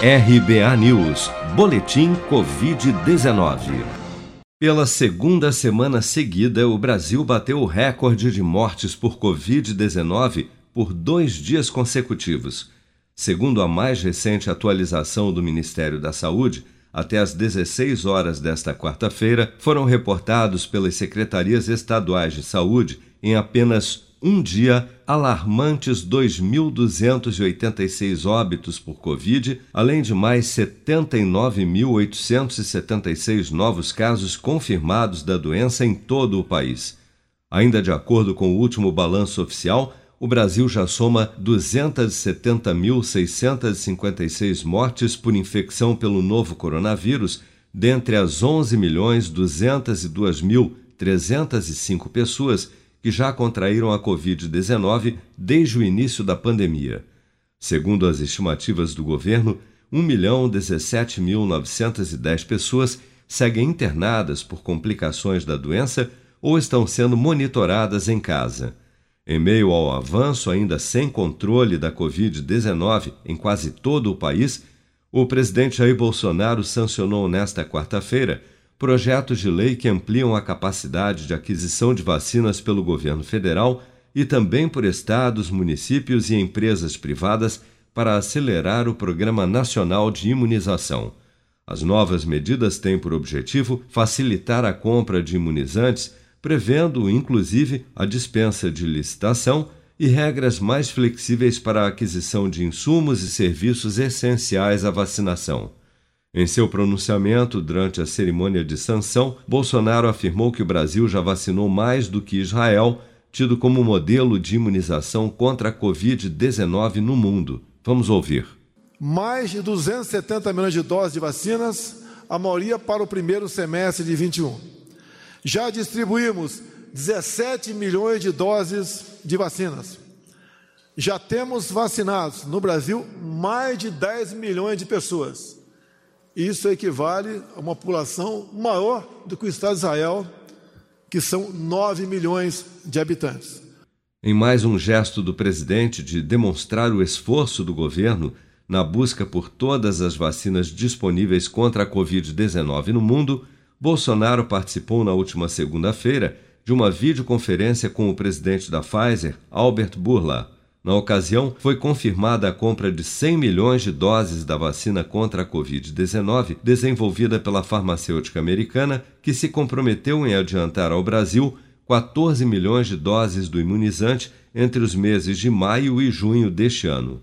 RBA News, Boletim Covid-19. Pela segunda semana seguida, o Brasil bateu o recorde de mortes por Covid-19 por dois dias consecutivos. Segundo a mais recente atualização do Ministério da Saúde, até às 16 horas desta quarta-feira, foram reportados pelas secretarias estaduais de saúde em apenas um dia, alarmantes 2.286 óbitos por Covid, além de mais 79.876 novos casos confirmados da doença em todo o país. Ainda de acordo com o último balanço oficial, o Brasil já soma 270.656 mortes por infecção pelo novo coronavírus, dentre as 11.202.305 pessoas que já contraíram a Covid-19 desde o início da pandemia. Segundo as estimativas do governo, 1.017.910 pessoas seguem internadas por complicações da doença ou estão sendo monitoradas em casa. Em meio ao avanço ainda sem controle da Covid-19 em quase todo o país, o presidente Jair Bolsonaro sancionou nesta quarta-feira projetos de lei que ampliam a capacidade de aquisição de vacinas pelo governo federal e também por estados, municípios e empresas privadas para acelerar o Programa Nacional de Imunização. As novas medidas têm por objetivo facilitar a compra de imunizantes, prevendo, inclusive, a dispensa de licitação e regras mais flexíveis para a aquisição de insumos e serviços essenciais à vacinação. Em seu pronunciamento durante a cerimônia de sanção, Bolsonaro afirmou que o Brasil já vacinou mais do que Israel, tido como modelo de imunização contra a Covid-19 no mundo. Vamos ouvir. Mais de 270 milhões de doses de vacinas, a maioria para o primeiro semestre de 21. Já distribuímos 17 milhões de doses de vacinas. Já temos vacinados no Brasil mais de 10 milhões de pessoas. Isso equivale a uma população maior do que o Estado de Israel, que são 9 milhões de habitantes. Em mais um gesto do presidente de demonstrar o esforço do governo na busca por todas as vacinas disponíveis contra a Covid-19 no mundo, Bolsonaro participou na última segunda-feira de uma videoconferência com o presidente da Pfizer, Albert Bourla. Na ocasião, foi confirmada a compra de 100 milhões de doses da vacina contra a Covid-19 desenvolvida pela farmacêutica americana, que se comprometeu em adiantar ao Brasil 14 milhões de doses do imunizante entre os meses de maio e junho deste ano.